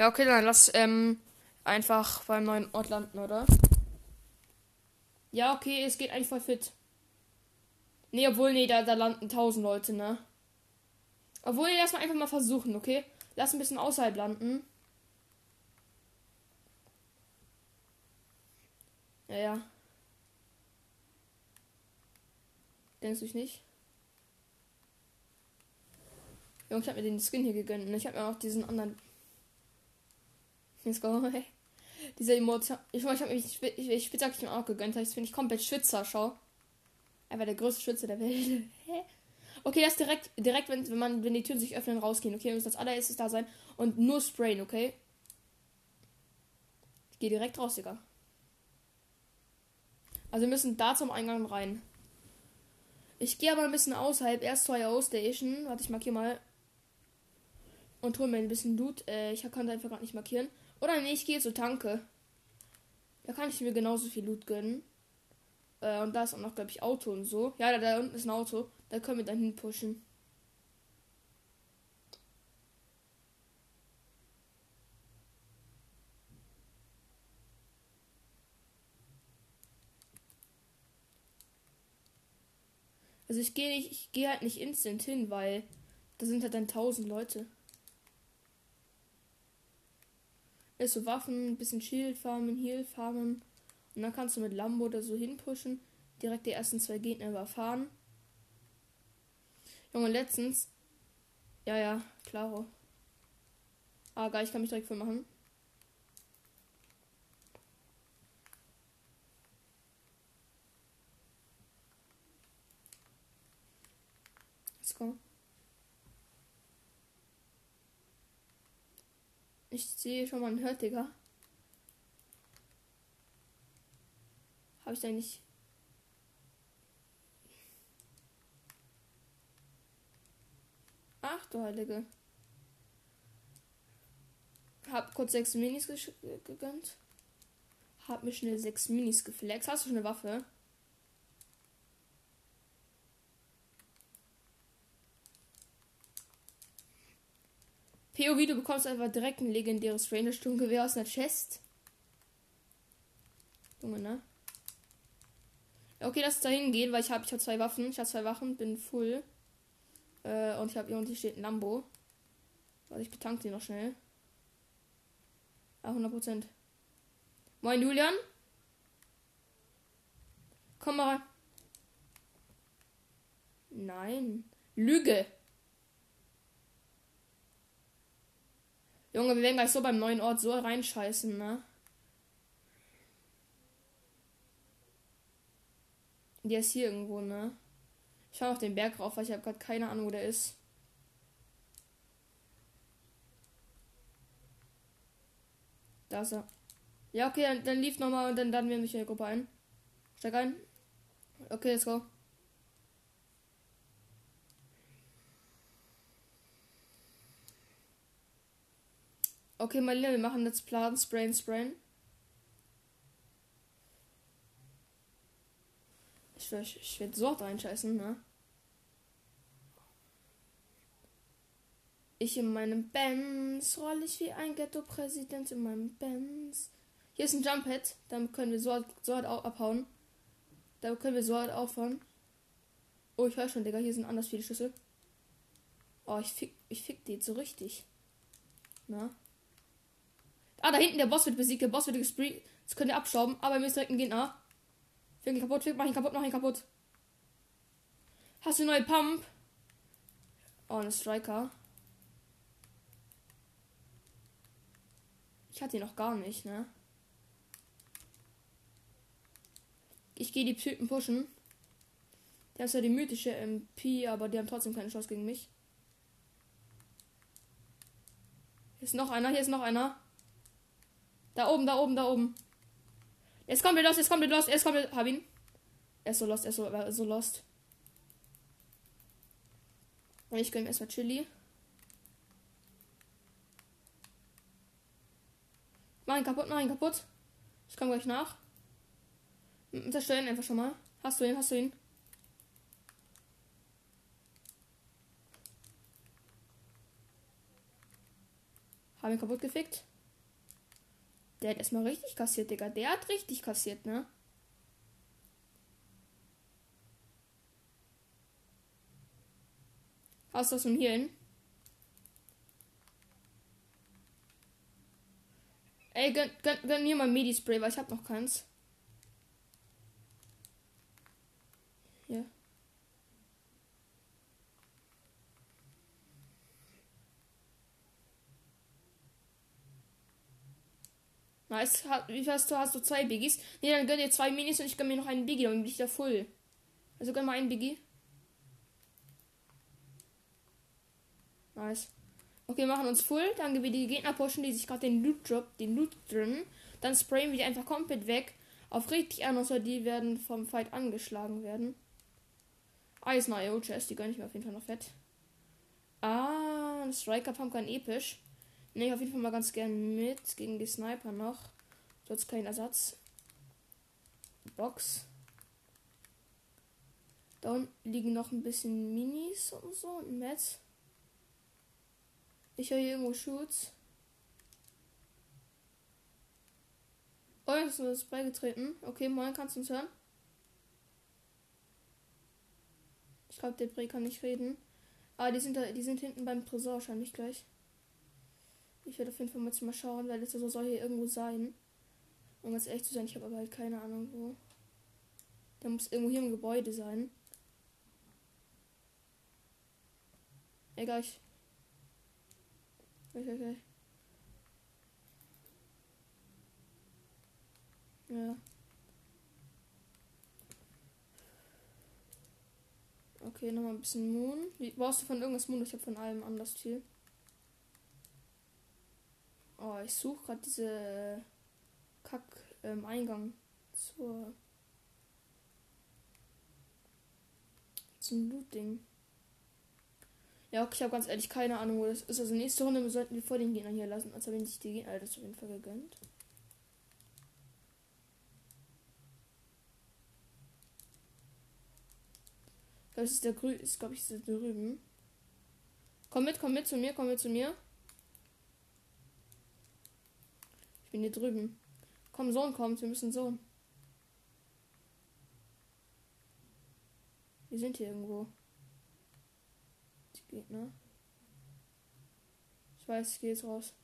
Ja, okay, dann lass ähm, einfach beim neuen Ort landen, oder? Ja, okay, es geht eigentlich voll fit. Nee, obwohl, nee, da, da landen tausend Leute, ne? Obwohl, lass mal einfach mal versuchen, okay? Lass ein bisschen außerhalb landen. Ja, ja. Denkst du nicht? Junge, ich hab mir den Skin hier gegönnt. Und ich hab mir auch diesen anderen. Let's go. Hey. Diese Emotion. Ich, ich hab mir ich, ich, Spitzhacke ich mir auch gegönnt. Das finde ich komplett Schwitzer, schau. Einfach der größte Schütze der Welt. okay, das direkt, direkt, wenn, wenn man, wenn die Türen sich öffnen, rausgehen. Okay, muss das allererstes da sein. Und nur sprayen, okay? Ich gehe direkt raus, Digga. Also wir müssen da zum Eingang rein. Ich gehe aber ein bisschen außerhalb, erst zur IO Station. Warte, ich markiere mal. Und hol mir ein bisschen Loot. Äh, ich kann da einfach gar nicht markieren. Oder nee, ich gehe zur Tanke. Da kann ich mir genauso viel Loot gönnen. Äh, und da ist auch noch, glaube ich, Auto und so. Ja, da, da unten ist ein Auto. Da können wir dann hinpushen. Also ich gehe ich gehe halt nicht instant hin, weil da sind halt dann tausend Leute. Ist so Waffen, ein bisschen Shield farmen, Heal farmen. Und dann kannst du mit Lambo oder so hinpushen. Direkt die ersten zwei Gegner überfahren. Junge, letztens. Ja, ja, klaro. Ah, geil, ich kann mich direkt voll machen. go. Ich sehe schon mal einen Hört, Digga. Habe ich da nicht. Ach du Heilige. Hab kurz sechs Minis gegönnt. Hab mir schnell sechs Minis geflext. Hast du schon eine Waffe? POV, du bekommst einfach direkt ein legendäres Ranger Sturmgewehr aus einer Chest. Junge, ne? Okay, lass da hingehen, weil ich habe ich hab zwei Waffen. Ich habe zwei Waffen, bin full. Äh, und ich habe hier unten steht ein Lambo. Warte, ich betanke die noch schnell. Ah, 100%. Moin, Julian. Komm mal rein. Nein. Lüge. Junge, wir werden gleich so beim neuen Ort so reinscheißen, ne? Der ist hier irgendwo, ne? Ich schau auf den Berg rauf, weil ich habe gerade keine Ahnung, wo der ist. Da ist er. Ja, okay, dann, dann lief nochmal und dann laden wir mich in die Gruppe ein. Steig ein. Okay, let's go. Okay, Marlene, wir machen jetzt Plan, Sprain, Sprain. Ich, ich, ich werde so reinscheißen, ne? Ich in meinem Benz roll ich wie ein Ghetto-Präsident in meinem Benz. Hier ist ein Jump-Head, damit können wir so, halt, so halt abhauen. Da können wir so halt auffahren. Oh, ich höre schon, Digga, hier sind anders viele Schlüssel. Oh, ich fick, ich fick die so richtig. Na? Ah, da hinten der Boss wird besiegt. Der Boss wird gespree. Das könnt ihr abstauben. Aber wir müssen direkt einen Gegner. Fick ihn kaputt, fick, mach ihn kaputt, mach ihn kaputt. Hast du eine neue Pump? Oh, eine Striker. Ich hatte ihn noch gar nicht, ne? Ich gehe die Psyken pushen. Der ist ja die mythische MP, aber die haben trotzdem keine Chance gegen mich. Hier ist noch einer, hier ist noch einer. Da oben, da oben, da oben. Jetzt kommt er los, jetzt kommt er los, jetzt kommt er. Hab ihn. Er ist so lost, er ist so, er ist so lost. Und ich gönne erstmal Chili. Mach ihn kaputt, mach ihn kaputt. Ich komme gleich nach. Zerstören einfach schon mal. Hast du ihn, hast du ihn? Hab Haben wir kaputt gefickt. Der hat erstmal richtig kassiert, Digga. Der hat richtig kassiert, ne? Hast du das hier hin? Ey, gönn, gönn, gönn mir mal Medi-Spray, weil ich hab noch keins. Ja. Nice. Wie viel hast du? Hast du zwei Biggies? Ne, dann gönn dir zwei Minis und ich gönn mir noch einen Biggie, dann bin ich da voll. Also gönn mal einen Biggie. Nice. Okay, machen uns full. Dann geben wir die Gegner pushen, die sich gerade den Loot drop, den Loot drin. Dann sprayen wir die einfach komplett weg. Auf richtig an, außer die werden vom Fight angeschlagen werden. Ah, eine IO-Chest, die gönne ich mir auf jeden Fall noch fett. Ah, ein Striker Pumpkin episch. Ich auf jeden Fall mal ganz gern mit. Gegen die Sniper noch. Sonst kein Ersatz. Box. Da unten liegen noch ein bisschen Minis und so und Mets. Ich höre hier irgendwo Schutz. Oh, jetzt ist beigetreten. Okay, moin, kannst du uns hören? Ich glaube, der Bre kann nicht reden. Ah, die sind da, die sind hinten beim Tresor wahrscheinlich gleich. Ich werde auf jeden Fall mal schauen, weil das soll hier irgendwo sein. Um ganz ehrlich zu sein, ich habe aber halt keine Ahnung wo. Der muss irgendwo hier im Gebäude sein. Egal, ich Okay, okay. Ja. Okay, nochmal ein bisschen Moon. Wie, brauchst du von irgendwas Moon? Ich habe von allem anders viel. Oh, ich suche gerade diese Kack ähm, zur zum Loot-Ding. Ja, okay, ich habe ganz ehrlich keine Ahnung, wo das ist. Also nächste Runde sollten wir vor den Gegnern hier lassen, als wenn sich die Gegner das auf jeden Fall gegönnt. Das ist der Grü ist glaube ich ist drüben. Komm mit, komm mit zu mir, komm mit zu mir. Ich bin hier drüben. Komm, Sohn kommt, wir müssen so. Wir sind hier irgendwo. Gegner. Ich weiß, ich gehe jetzt raus.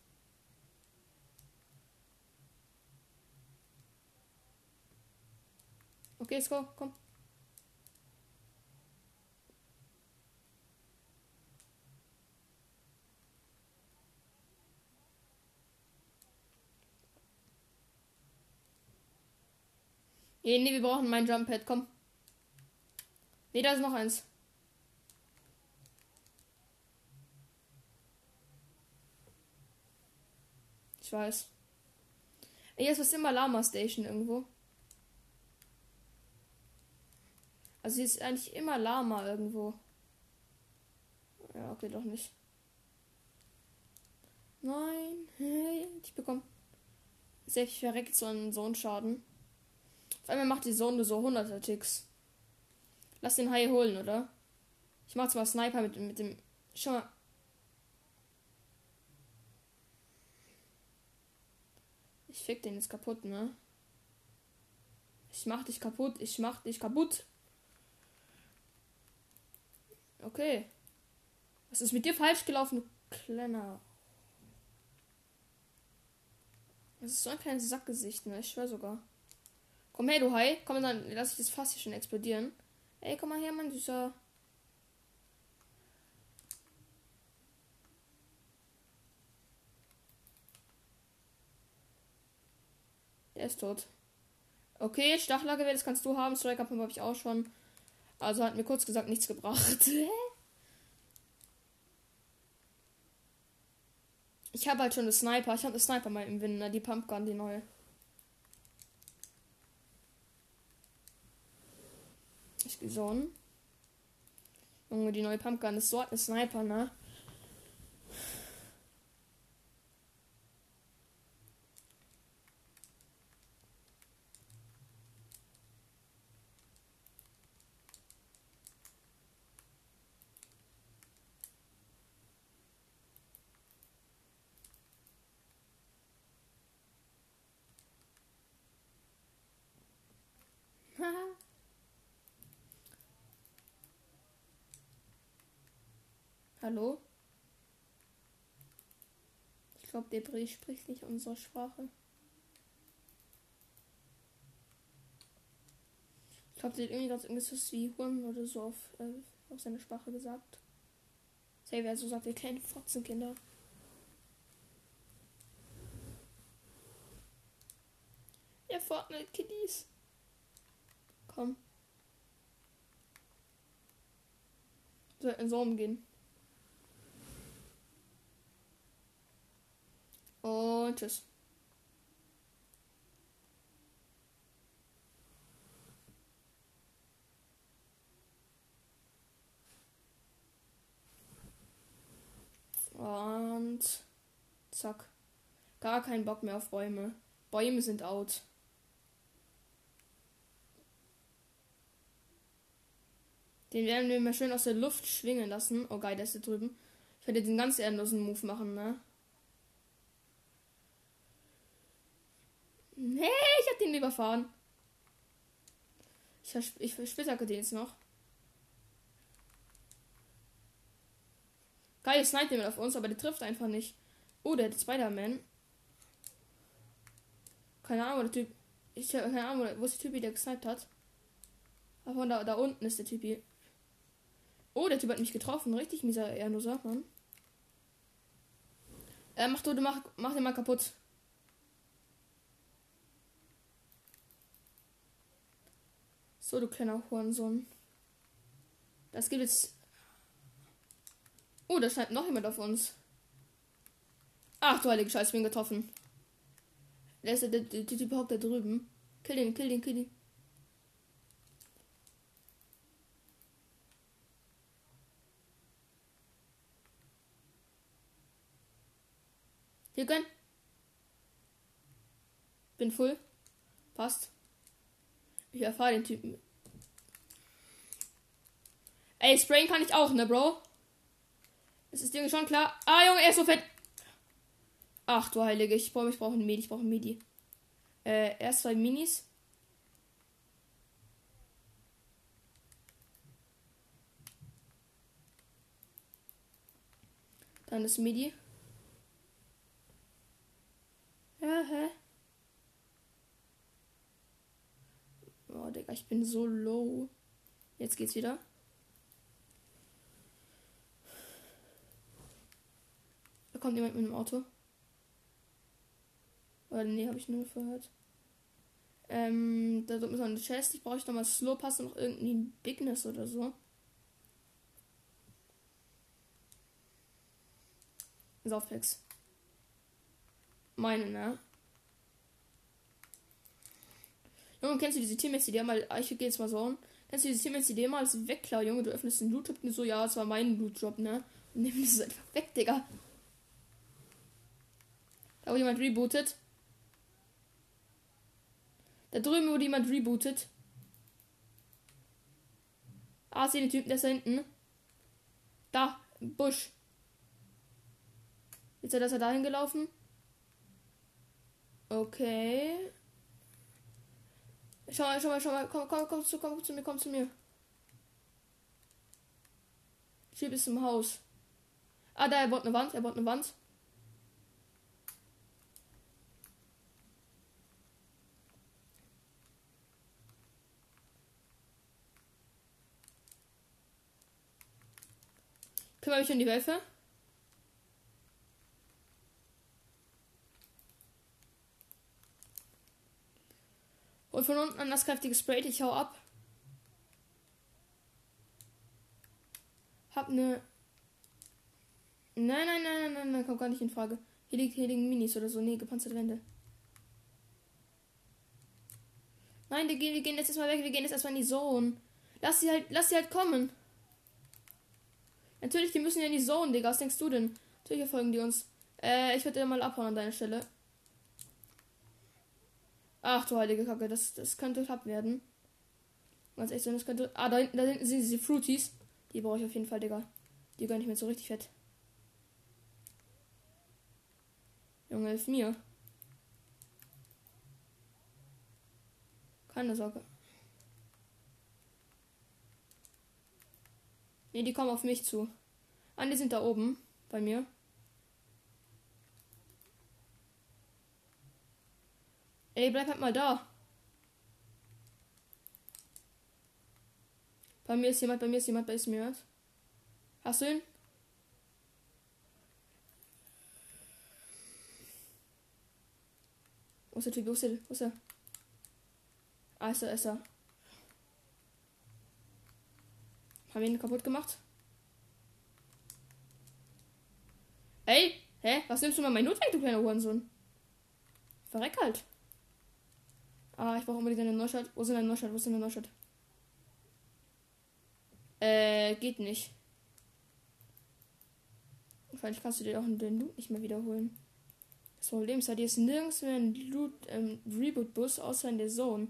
Okay, let's go, komm. Nee, nee, wir brauchen mein Jump Pad, komm. Nee, da ist noch eins. Ich weiß. Ey, ist immer Lama Station irgendwo. Also hier ist eigentlich immer Lama irgendwo. Ja, okay, doch nicht. Nein, hey, ich bekomme viel verreckt so einen Zone-Schaden. Auf einmal macht die nur so 100er Ticks. Lass den Hai holen, oder? Ich mach zwar Sniper mit, mit dem. Schau mal. Ich fick den jetzt kaputt, ne? Ich mach dich kaputt. Ich mach dich kaputt. Okay. Was ist mit dir falsch gelaufen, du kleiner? Das ist so ein kleines Sackgesicht, ne? Ich schwör sogar. Komm her, du Hai. Komm, dann lass ich das Fass hier schon explodieren. Ey, komm mal her, mein Süßer. Der ist tot. Okay, Stachelgewehr, das kannst du haben. Striker Pump habe ich auch schon. Also hat mir kurz gesagt nichts gebracht. ich habe halt schon eine Sniper. Ich habe eine Sniper mal im Wind, ne? die Pumpgun, die neue. Bison. Junge, die neue Pumpgun ist so ein Sniper, ne? Hallo? Ich glaube, der Brie spricht nicht unsere Sprache. Ich glaube, der hat irgendwie gerade irgendwas wie Huren oder so auf, äh, auf seine Sprache gesagt. Say, wer so sagt, ihr kleinen Fotzenkinder. Ihr Fortnite-Kiddies. Komm. Soll in so umgehen. Und tschüss. Und zack. Gar kein Bock mehr auf Bäume. Bäume sind out. Den werden wir mal schön aus der Luft schwingen lassen. Oh geil, der ist da drüben. Ich werde den ganz ehrenlosen Move machen, ne? Nee, ich hab den überfahren. Ich, ich, spitzhacke den jetzt noch. Geil, snipe jemand auf uns, aber der trifft einfach nicht. Oh, der hat Spider-Man. Keine Ahnung, der Typ. Ich habe keine Ahnung, wo ist der Typ, der gesniped hat. Aber da, da unten ist der Typ. Oh, der Typ hat mich getroffen. Richtig mieser Ehrenloser, Mann. Äh, mach du, du mach, mach den mal kaputt. So, du kleiner Hurensohn. Das gibt jetzt Oh, da scheint noch jemand auf uns. Ach du heilige Scheiße, bin getroffen. Der ist der, der, der Typ hockt da drüben. Kill den, kill den, kill den. Hier gönn. Bin full. Passt. Ich erfahre den Typen. Ey, sprayen kann ich auch, ne, Bro? Es ist dir schon klar. Ah, Junge, er ist so fett. Ach du Heilige, ich brauche ich brauch ein Medi, ich brauche ein Medi. Äh, erst zwei Minis. Dann das Midi. Ja, hä? Oh, Digga, ich bin so low. Jetzt geht's wieder. Da kommt jemand mit dem Auto. Oder nee, habe ich nur gehört. Ähm, da ist noch eine Chest. Ich brauche nochmal Slow Pass und noch irgendwie Bigness oder so. Softpacks. Meine, ne? Junge, kennst du diese Teammates, die mal. Ich gehe jetzt mal so an. Kennst du diese Teammates, die mal alles wegklauen, Junge? Du öffnest den Loot-Drop so, ja, es war mein Loot-Drop, ne? Und nimm das einfach weg, Digga. Da wurde jemand rebootet. Da drüben wurde jemand rebootet. Ah, sehe den Typen, der ist da hinten. Da, im Busch. Jetzt ist er dahin gelaufen. Okay. Schau mal, schau mal, schau mal. Komm, komm, komm zu, komm zu mir, komm zu mir. Hier bis zum Haus. Ah, da, er baut eine Wand, er baut eine Wand. Kümmere mich um die Wölfe. Und von unten an das kräftige Spray. Ich hau ab. Hab ne. Nein, nein, nein, nein, nein, nein, kommt gar nicht in Frage. Hier, liegt, hier liegen Minis oder so. Nee, gepanzerte Wände. Nein, wir gehen, wir gehen jetzt erstmal weg. Wir gehen jetzt erstmal in die Zone. Lass sie halt, lass sie halt kommen. Natürlich, die müssen ja in die Zone, Digga. Was denkst du denn? Natürlich folgen die uns. Äh, ich würde mal abhauen an deiner Stelle. Ach du heilige Kacke, das, das könnte knapp werden. Ganz echt, das könnte. Ah, da hinten, da hinten sind diese Fruities. Die brauche ich auf jeden Fall, Digga. Die gönne ich mir so richtig fett. Junge, hilf mir. Keine Sorge. Ne, die kommen auf mich zu. Ah, die sind da oben bei mir. Ey, bleib halt mal da. Bei mir ist jemand, bei mir ist jemand, bei ist mir jemand. Hast du ihn? Wo ist der Typ? Wo ist der? Wo ist er? Ah, ist er, ist er. Haben wir ihn kaputt gemacht? Ey, hä? Was nimmst du mal mein Not weg, du kleiner Hurensohn? Verreck halt. Ah, ich brauche unbedingt eine Neustadt. Wo ist denn eine Neustadt? Wo ist denn eine Neustadt? Äh, geht nicht. Wahrscheinlich kannst du dir auch den Loot nicht mehr wiederholen. Das Problem ist halt, hier ist nirgends mehr ein Loot, ähm, Reboot-Bus außer in der Zone.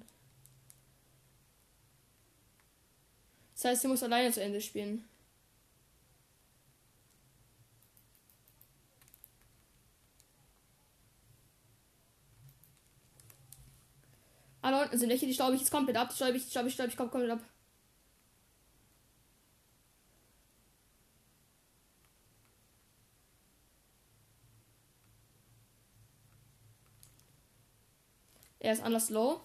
Das heißt, du musst alleine zu Ende spielen. Unten sind welche, die staube ich jetzt komplett ab. Die staube ich, staube ich, staube ich komplett ab. Er ist anders low.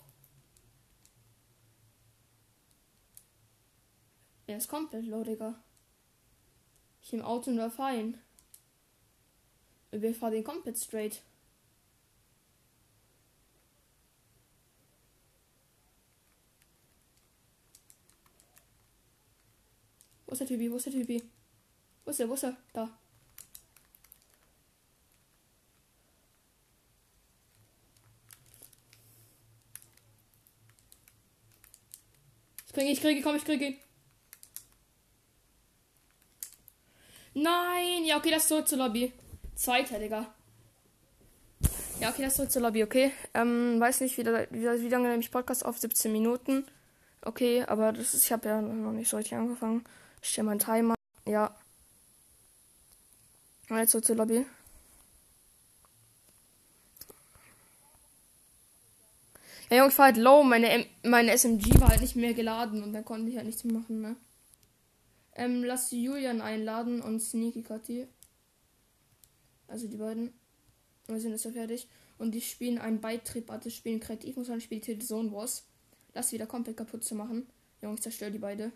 Er ist komplett low, Digga. Ich im Auto nur fein. Wir fahren den komplett straight. Wo ist der Typi? Wo ist der Typi? Wo ist er? Wo ist er? Da. Ich kriege, ich kriege, komm, ich kriege. Nein! Ja, okay, das zurück zur Lobby. Zweiter, Digga. Ja, okay, das zurück zur Lobby, okay. Ähm, weiß nicht, wie, wie, wie lange nehme ich Podcast auf? 17 Minuten. Okay, aber das ist, ich habe ja noch nicht so richtig angefangen. Ich stelle meinen Timer. Ja. Jetzt zurück zur Lobby. Ja, Junge, ich war halt low. Meine, M meine SMG war halt nicht mehr geladen und dann konnte ich halt nichts mehr machen, ne? Ähm, lass Julian einladen und Sneaky Cutty. Also die beiden. Wir sind jetzt ja fertig. Und die spielen einen Beitrieb, also spielen kreativ spielt hier die Zone Wars. Das wieder komplett kaputt zu machen. Junge, ich zerstöre die beide.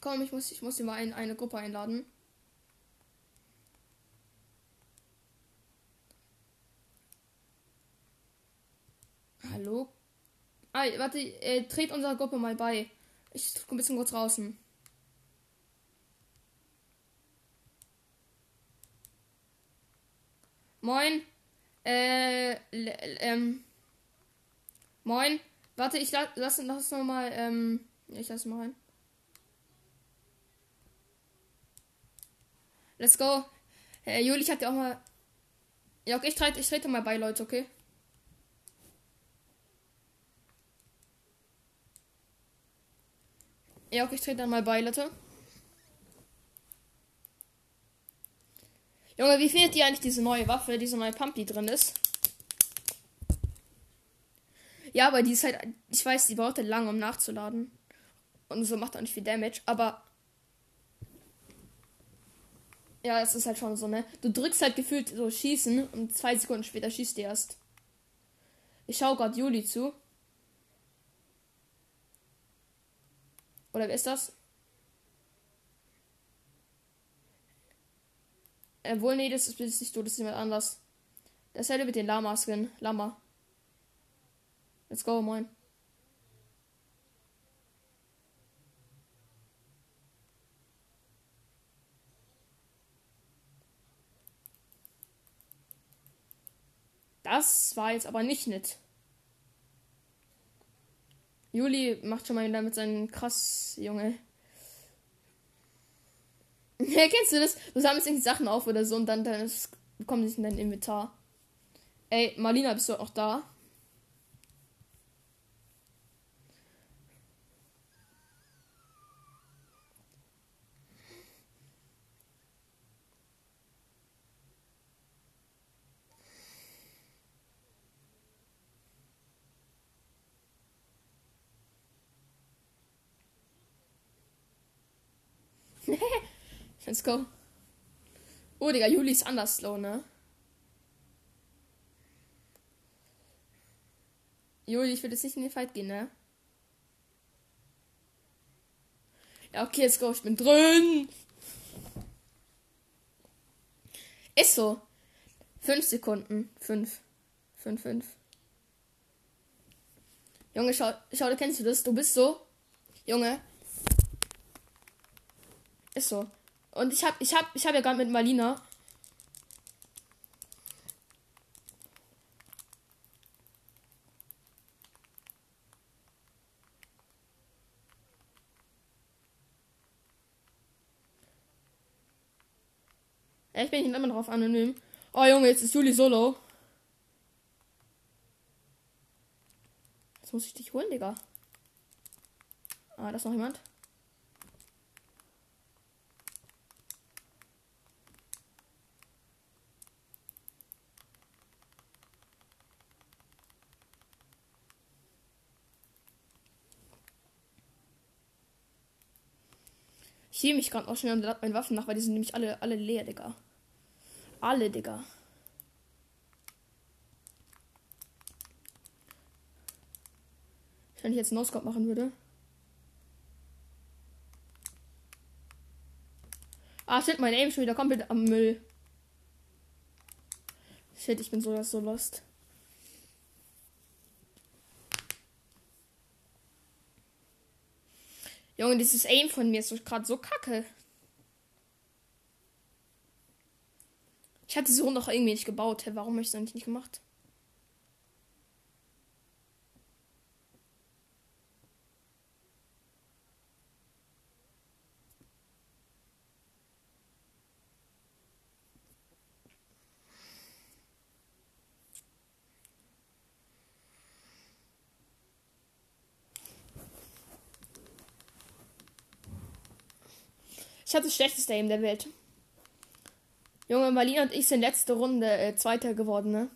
Komm, ich muss, ich muss dir mal in eine Gruppe einladen. Hallo? Ah, warte, äh, dreht unserer Gruppe mal bei. Ich gucke ein bisschen kurz draußen. Moin. Äh, ähm. Moin. Warte, ich lass, lass, lass noch mal, ähm, ich lass mal rein. Let's go. Äh, Juli, ich hatte auch mal. Ja, okay, ich trete ich trete mal bei, Leute, okay? Ja, okay, ich trete dann mal bei, Leute. Junge, wie findet ihr eigentlich diese neue Waffe, diese neue Pump, die drin ist? Ja, aber die ist halt, ich weiß, die braucht halt lange, um nachzuladen. Und so macht auch nicht viel Damage, aber. Ja, es ist halt schon so, ne? Du drückst halt gefühlt so schießen und zwei Sekunden später schießt du erst. Ich schau gerade Juli zu. Oder wer ist das? Äh, wohl, nee, das ist, nicht du, das ist jemand anders. Das hätte mit den Lama-Skin. Lama. Let's go, moin. Das war jetzt aber nicht nett. Juli macht schon mal wieder mit seinen krass, Junge. Ja, kennst du das? Du sammelst irgendwie Sachen auf oder so und dann, dann ist, kommen sie in dein Inventar. Ey, Marlina, bist du auch da? Let's go. Oh, Digga, Juli ist anders slow, ne? Juli, ich will jetzt nicht in den Fight gehen, ne? Ja, okay, let's go, ich bin drin. Ist so. Fünf Sekunden. Fünf. Fünf, fünf. Junge, schau, schau, kennst du das? Du bist so. Junge. Ist so. Und ich hab, ich hab, ich hab ja gerade mit Marlina. Ja, ich bin nicht immer drauf anonym. Oh Junge, jetzt ist Juli solo. Jetzt muss ich dich holen, Digga. Ah, da ist noch jemand. Ich sehe mich gerade auch schnell meine Waffen nach, weil die sind nämlich alle, alle leer, Digga. Alle, Digga. Wenn ich jetzt No-Scope machen würde. Ah, shit, mein Aim schon wieder komplett am Müll. Shit, ich bin so, so lost. Junge, dieses Aim von mir ist gerade so kacke. Ich hatte Runde auch irgendwie nicht gebaut. Hä, warum habe ich das eigentlich nicht gemacht? Hatte das schlechteste Aim der Welt. Junge, Marlene und ich sind letzte Runde äh, Zweiter geworden, ne?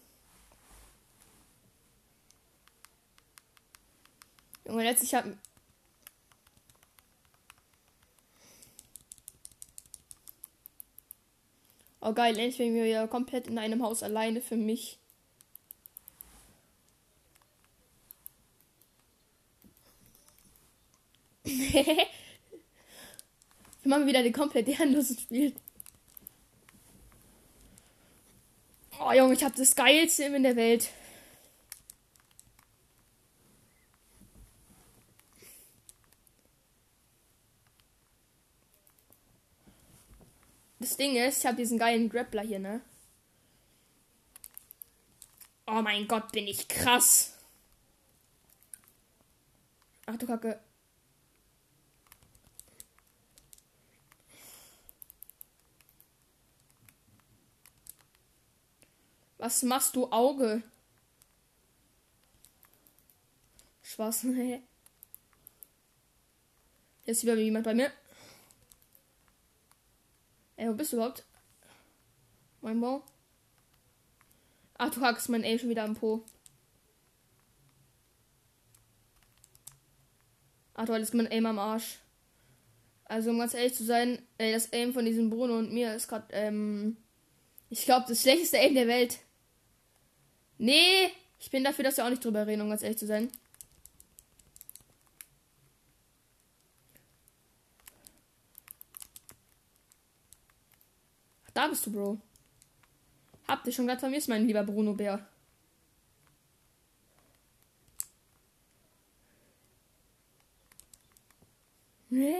Junge, letztlich hat. Oh geil, endlich bin ich wieder komplett in einem Haus alleine für mich. Machen wieder den komplett ehrenlosen Spiel. Oh Junge, ich habe das geilste in der Welt. Das Ding ist, ich habe diesen geilen Grappler hier, ne? Oh mein Gott, bin ich krass. Ach du Kacke. Was machst du, Auge? Spaß. Jetzt wieder jemand bei mir. Ey, wo bist du überhaupt? Mein Bau. Ach, du hackst mein A schon wieder am Po. Ach, du hattest mein Aim am Arsch. Also, um ganz ehrlich zu sein, ey, das Aim von diesem Bruno und mir ist gerade, ähm, ich glaube, das schlechteste Aim der Welt. Nee, ich bin dafür, dass wir auch nicht drüber reden, um ganz ehrlich zu sein. Da bist du, Bro. Habt ihr schon gerade vermisst, mein lieber Bruno Bär. Nee.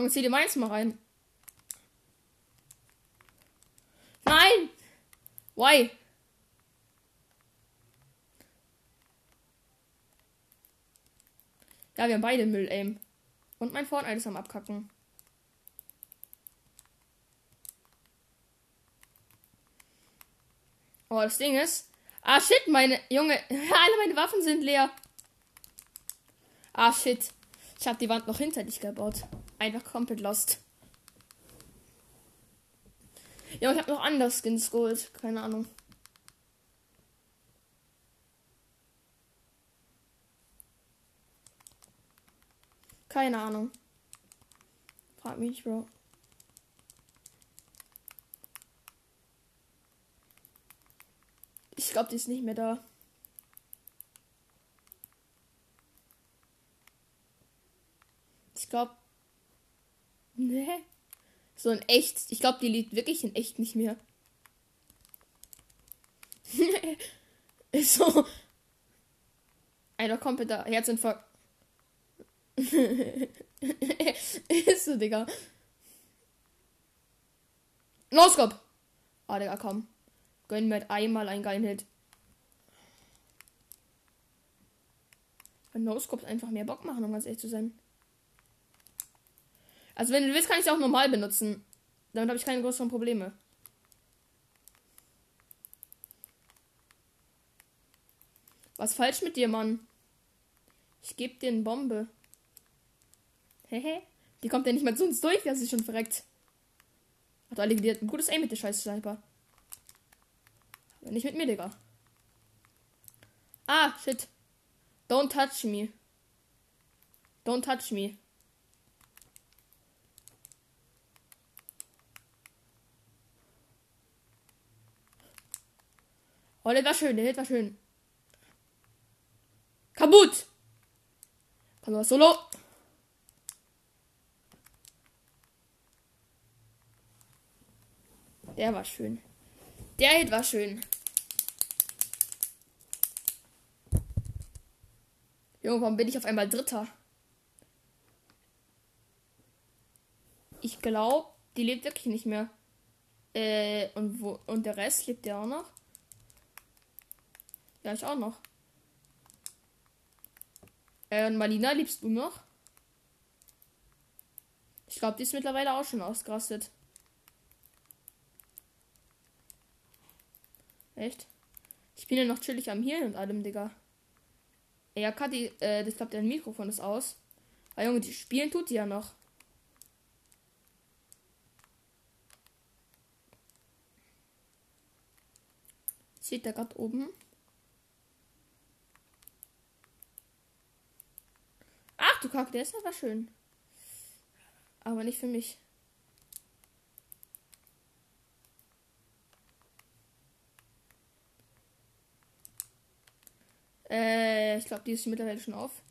Junge, zieh dir meins mal rein. Nein! Why? Ja, wir haben beide Müll-Aim. Und mein Fortnite ist am Abkacken. Oh, das Ding ist. Ah, shit, meine. Junge, alle meine Waffen sind leer. Ah, shit. Ich habe die Wand noch hinter dich gebaut einfach komplett lost. Ja, ich habe noch anders Skins geholt. Keine Ahnung. Keine Ahnung. Frag mich Bro. Ich glaube, die ist nicht mehr da. Ich glaube. Ne? So in echt. Ich glaube, die liegt wirklich in echt nicht mehr. so. Einer kompletter Herzinfarkt. ist so, Digga. Noskop! Ah, Digga, komm. Gönn mir halt einmal einen geilen Hit. No-Scopes einfach mehr Bock machen, um ganz ehrlich zu sein. Also wenn du willst, kann ich es auch normal benutzen. Damit habe ich keine größeren Probleme. Was falsch mit dir, Mann? Ich gebe dir eine Bombe. Hehe. Die kommt ja nicht mal zu uns durch, das ist schon verreckt. Hat alle die ein gutes Aim mit der scheiß Sniper. Aber nicht mit mir, Digga. Ah, shit. Don't touch me. Don't touch me. Oh, der war schön, der war schön. Kaputt! Mal, Solo. Der war schön. Der Hit war schön. Junge, warum bin ich auf einmal Dritter? Ich glaube, die lebt wirklich nicht mehr. Äh, und wo und der Rest lebt ja auch noch. Ja, ich auch noch. Äh, und Malina liebst du noch? Ich glaube, die ist mittlerweile auch schon ausgerastet. Echt? Ich bin ja noch chillig am Healen und allem, Digga. Ja, Kati, äh, das klappt dein Mikrofon ist aus. Aber Junge, die spielen tut die ja noch. Sieht da gerade oben. Du Kack, der ist aber schön. Aber nicht für mich. Äh, ich glaube, die ist mittlerweile schon auf.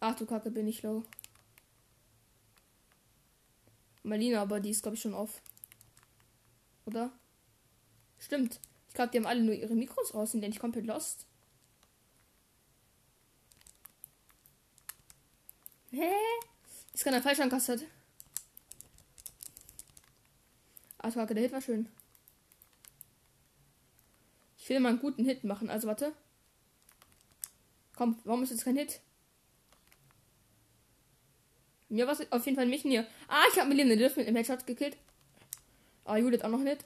Ach du Kacke, bin ich low. Marlina, aber die ist, glaube ich, schon auf. Oder? Stimmt. Ich glaube, die haben alle nur ihre Mikros raus, sind ich komplett lost. Hä? Ist gerade falsch ankastet. Ach, Kacke, der Hit war schön. Ich will mal einen guten Hit machen, also warte. Komm, warum ist jetzt kein Hit? Mir war es auf jeden Fall mich hier. Ah, ich habe Melina Dürfen im Headshot gekillt. Ah, Judith auch noch nicht.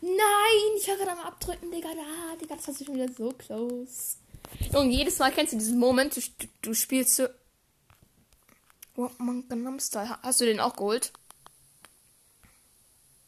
Nein, ich war gerade am Abdrücken, Digga. Da, Digga, das hast schon wieder so close. Und jedes Mal kennst du diesen Moment, du, du spielst so. Oh, man, Style. Hast du den auch geholt?